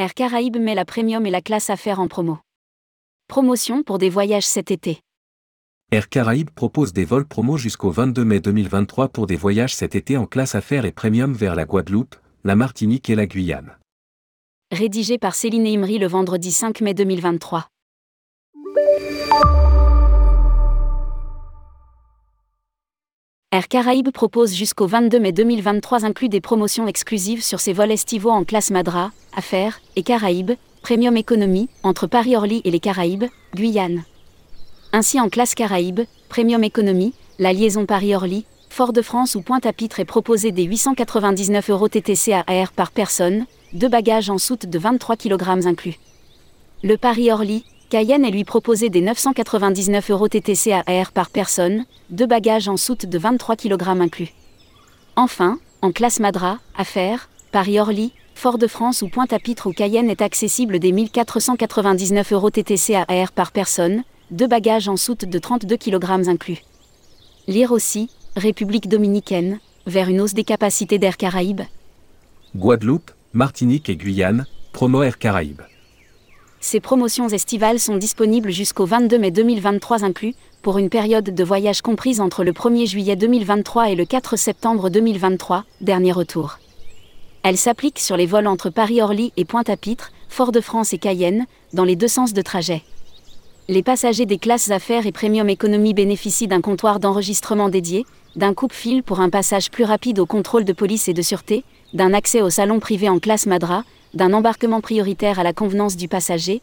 Air Caraïbes met la premium et la classe affaires en promo. Promotion pour des voyages cet été. Air Caraïbes propose des vols promo jusqu'au 22 mai 2023 pour des voyages cet été en classe affaires et premium vers la Guadeloupe, la Martinique et la Guyane. Rédigé par Céline Imri le vendredi 5 mai 2023. Air Caraïbes propose jusqu'au 22 mai 2023 inclus des promotions exclusives sur ses vols estivaux en classe Madra, Affaires et Caraïbes, Premium Economy, entre Paris-Orly et les Caraïbes, Guyane. Ainsi en classe Caraïbes, Premium Economy, la liaison Paris-Orly, Fort-de-France ou Pointe-à-Pitre est proposé des 899 euros TTC à air par personne, deux bagages en soute de 23 kg inclus. Le Paris-Orly, Cayenne est lui proposé des 999 euros TTC à air par personne, deux bagages en soute de 23 kg inclus. Enfin, en classe Madra, Affaires, Paris-Orly, Fort-de-France ou Pointe-à-Pitre ou Cayenne est accessible des 1499 euros TTC à air par personne, deux bagages en soute de 32 kg inclus. Lire aussi, République dominicaine, vers une hausse des capacités d'Air Caraïbes. Guadeloupe, Martinique et Guyane, promo Air Caraïbes. Ces promotions estivales sont disponibles jusqu'au 22 mai 2023 inclus, pour une période de voyage comprise entre le 1er juillet 2023 et le 4 septembre 2023, dernier retour. Elles s'appliquent sur les vols entre Paris-Orly et Pointe-à-Pitre, Fort-de-France et Cayenne, dans les deux sens de trajet. Les passagers des classes affaires et premium économie bénéficient d'un comptoir d'enregistrement dédié, d'un coupe-fil pour un passage plus rapide au contrôle de police et de sûreté, d'un accès au salon privé en classe Madra, d'un embarquement prioritaire à la convenance du passager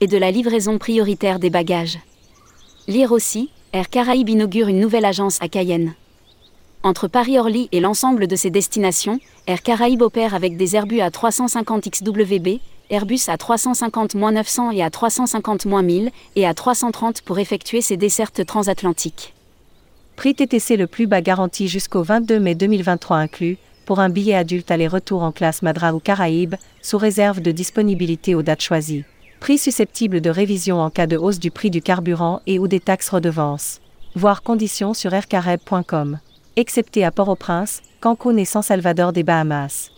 et de la livraison prioritaire des bagages. Lire aussi, Air Caraïbes inaugure une nouvelle agence à Cayenne. Entre Paris-Orly et l'ensemble de ses destinations, Air Caraïbes opère avec des Airbus à 350 XWB, Airbus à 350-900 et à 350-1000 et à 330 pour effectuer ses dessertes transatlantiques. Prix TTC le plus bas garanti jusqu'au 22 mai 2023 inclus, pour un billet adulte aller-retour en classe Madra ou Caraïbes, sous réserve de disponibilité aux dates choisies. Prix susceptible de révision en cas de hausse du prix du carburant et ou des taxes redevances. Voir conditions sur aircareb.com. Excepté à Port-au-Prince, Cancun et San Salvador des Bahamas.